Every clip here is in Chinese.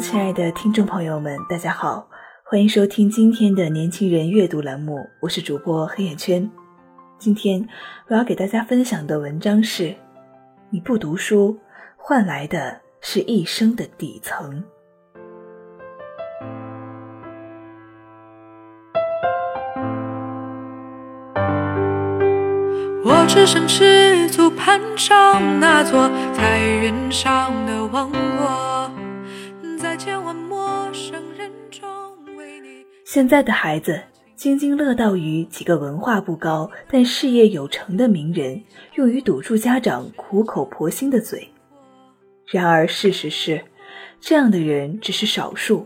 亲爱的听众朋友们，大家好，欢迎收听今天的年轻人阅读栏目，我是主播黑眼圈。今天我要给大家分享的文章是：你不读书，换来的是一生的底层。我只身赤足攀上那座在云上的王国。现在的孩子津津乐道于几个文化不高但事业有成的名人用于堵住家长苦口婆心的嘴。然而事实是，这样的人只是少数，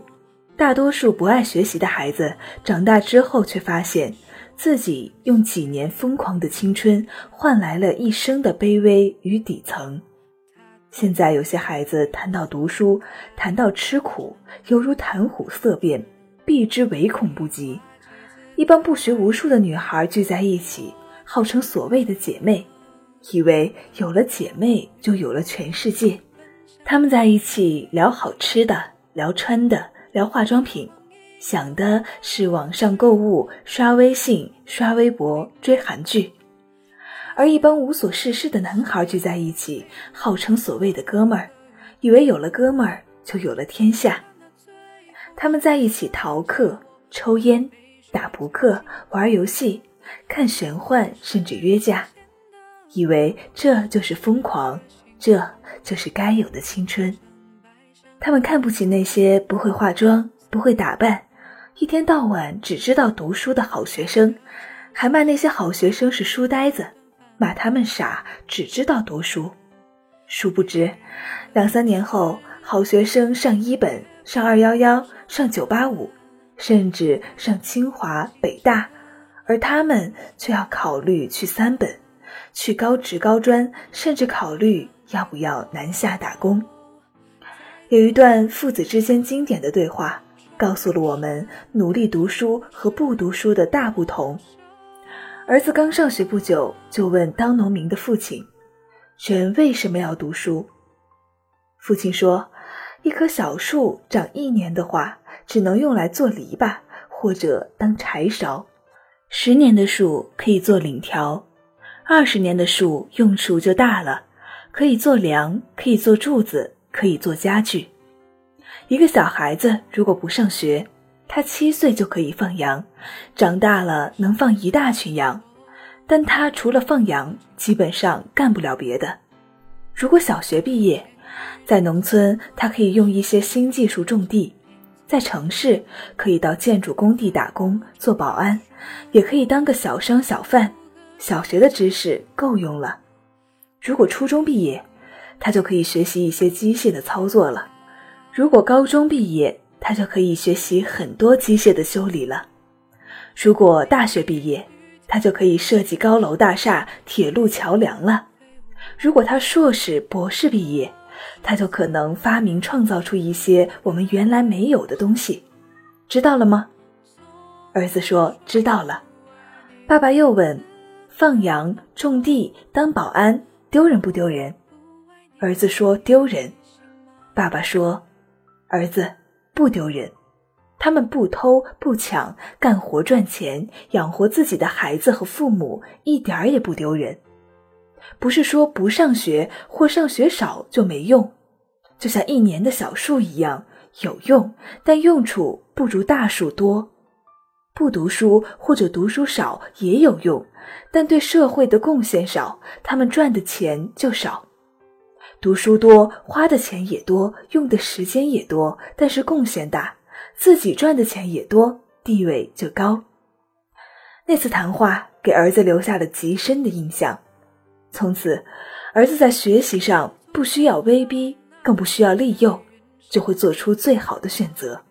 大多数不爱学习的孩子长大之后却发现自己用几年疯狂的青春换来了一生的卑微与底层。现在有些孩子谈到读书，谈到吃苦，犹如谈虎色变。避之唯恐不及。一帮不学无术的女孩聚在一起，号称所谓的姐妹，以为有了姐妹就有了全世界。她们在一起聊好吃的，聊穿的，聊化妆品，想的是网上购物、刷微信、刷微博、追韩剧。而一帮无所事事的男孩聚在一起，号称所谓的哥们儿，以为有了哥们儿就有了天下。他们在一起逃课、抽烟、打扑克、玩游戏、看玄幻，甚至约架，以为这就是疯狂，这就是该有的青春。他们看不起那些不会化妆、不会打扮、一天到晚只知道读书的好学生，还骂那些好学生是书呆子，骂他们傻，只知道读书。殊不知，两三年后，好学生上一本。上二幺幺，上九八五，甚至上清华、北大，而他们却要考虑去三本，去高职、高专，甚至考虑要不要南下打工。有一段父子之间经典的对话，告诉了我们努力读书和不读书的大不同。儿子刚上学不久，就问当农民的父亲：“人为什么要读书？”父亲说。一棵小树长一年的话，只能用来做篱笆或者当柴烧；十年的树可以做檩条；二十年的树用处就大了，可以做梁，可以做柱子，可以做家具。一个小孩子如果不上学，他七岁就可以放羊，长大了能放一大群羊，但他除了放羊，基本上干不了别的。如果小学毕业，在农村，他可以用一些新技术种地；在城市，可以到建筑工地打工做保安，也可以当个小商小贩。小学的知识够用了。如果初中毕业，他就可以学习一些机械的操作了；如果高中毕业，他就可以学习很多机械的修理了；如果大学毕业，他就可以设计高楼大厦、铁路桥梁了；如果他硕士、博士毕业，他就可能发明创造出一些我们原来没有的东西，知道了吗？儿子说知道了。爸爸又问：放羊、种地、当保安，丢人不丢人？儿子说丢人。爸爸说：儿子不丢人，他们不偷不抢，干活赚钱，养活自己的孩子和父母，一点儿也不丢人。不是说不上学或上学少就没用，就像一年的小树一样有用，但用处不如大树多。不读书或者读书少也有用，但对社会的贡献少，他们赚的钱就少。读书多，花的钱也多，用的时间也多，但是贡献大，自己赚的钱也多，地位就高。那次谈话给儿子留下了极深的印象。从此，儿子在学习上不需要威逼，更不需要利诱，就会做出最好的选择。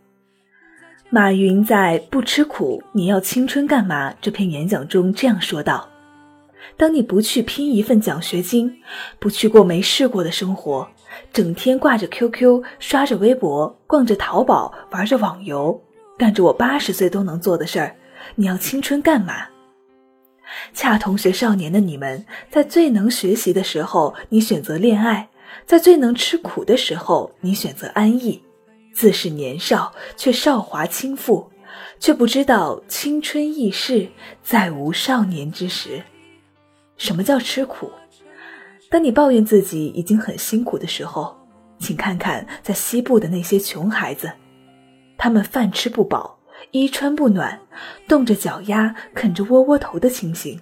马云在《不吃苦，你要青春干嘛》这篇演讲中这样说道：“当你不去拼一份奖学金，不去过没试过的生活，整天挂着 QQ，刷着微博，逛着淘宝，玩着网游，干着我八十岁都能做的事儿，你要青春干嘛？”恰同学少年的你们，在最能学习的时候，你选择恋爱；在最能吃苦的时候，你选择安逸。自是年少，却少华倾覆，却不知道青春易逝，再无少年之时。什么叫吃苦？当你抱怨自己已经很辛苦的时候，请看看在西部的那些穷孩子，他们饭吃不饱。衣穿不暖，冻着脚丫啃着窝窝头的情形，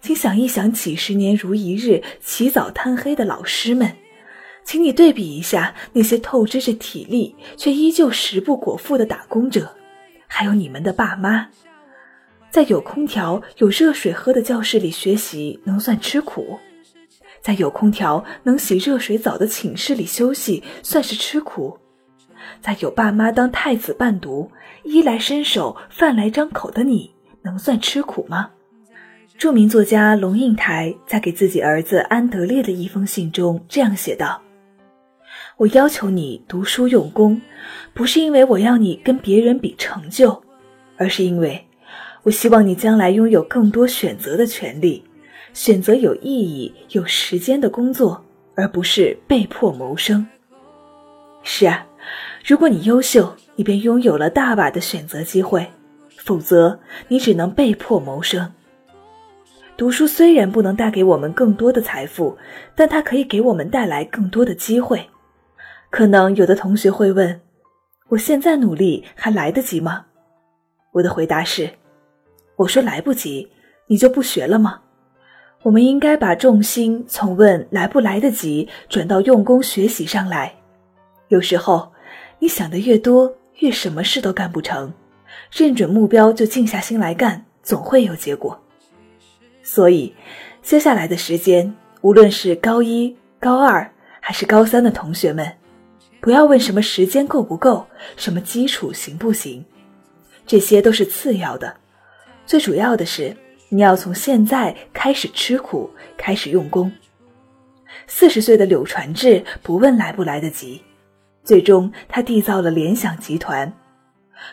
请想一想几十年如一日起早贪黑的老师们，请你对比一下那些透支着体力却依旧食不果腹的打工者，还有你们的爸妈，在有空调、有热水喝的教室里学习能算吃苦？在有空调、能洗热水澡的寝室里休息算是吃苦？在有爸妈当太子伴读？衣来伸手，饭来张口的你，能算吃苦吗？著名作家龙应台在给自己儿子安德烈的一封信中这样写道：“我要求你读书用功，不是因为我要你跟别人比成就，而是因为我希望你将来拥有更多选择的权利，选择有意义、有时间的工作，而不是被迫谋生。”是啊，如果你优秀。你便拥有了大把的选择机会，否则你只能被迫谋生。读书虽然不能带给我们更多的财富，但它可以给我们带来更多的机会。可能有的同学会问：我现在努力还来得及吗？我的回答是：我说来不及，你就不学了吗？我们应该把重心从问来不来得及转到用功学习上来。有时候，你想的越多。越什么事都干不成，认准目标就静下心来干，总会有结果。所以，接下来的时间，无论是高一、高二还是高三的同学们，不要问什么时间够不够，什么基础行不行，这些都是次要的。最主要的是，你要从现在开始吃苦，开始用功。四十岁的柳传志不问来不来得及。最终，他缔造了联想集团。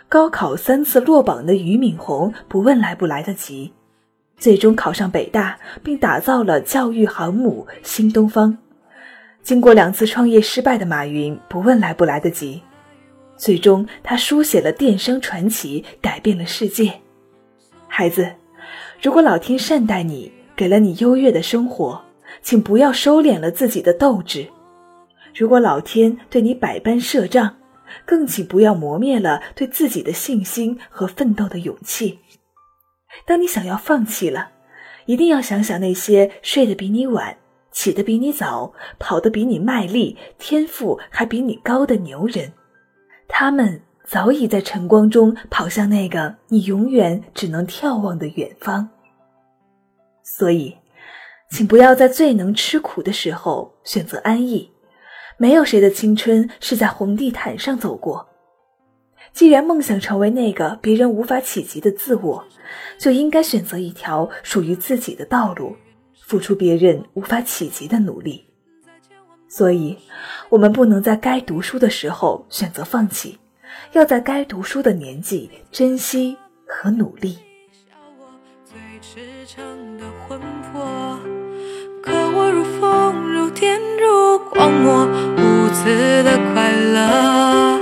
高考三次落榜的俞敏洪不问来不来得及，最终考上北大，并打造了教育航母新东方。经过两次创业失败的马云不问来不来得及，最终他书写了电商传奇，改变了世界。孩子，如果老天善待你，给了你优越的生活，请不要收敛了自己的斗志。如果老天对你百般设障，更请不要磨灭了对自己的信心和奋斗的勇气。当你想要放弃了，一定要想想那些睡得比你晚、起得比你早、跑得比你卖力、天赋还比你高的牛人，他们早已在晨光中跑向那个你永远只能眺望的远方。所以，请不要在最能吃苦的时候选择安逸。没有谁的青春是在红地毯上走过。既然梦想成为那个别人无法企及的自我，就应该选择一条属于自己的道路，付出别人无法企及的努力。所以，我们不能在该读书的时候选择放弃，要在该读书的年纪珍惜和努力。荒漠无字的快乐，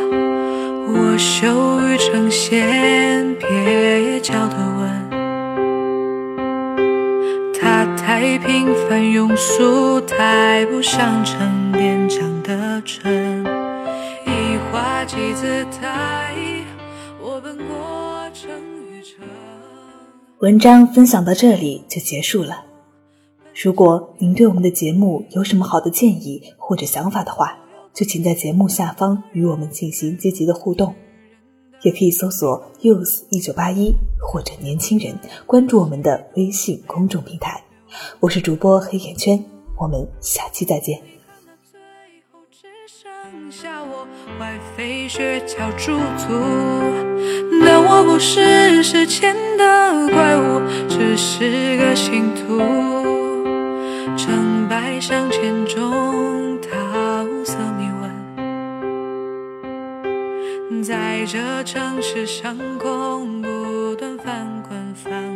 我羞于呈现，蹩脚的吻。它太平凡庸俗，太不像成年长的春。一花几姿态，我本过城与城。文章分享到这里就结束了。如果您对我们的节目有什么好的建议或者想法的话，就请在节目下方与我们进行积极的互动。也可以搜索 “youth 一九八一”或者“年轻人”，关注我们的微信公众平台。我是主播黑眼圈，我们下期再见。坏飞雪橇驻足，但我不是时间的怪物，只是个信徒。成败上千种，桃色迷问，在这城市上空不断翻滚翻。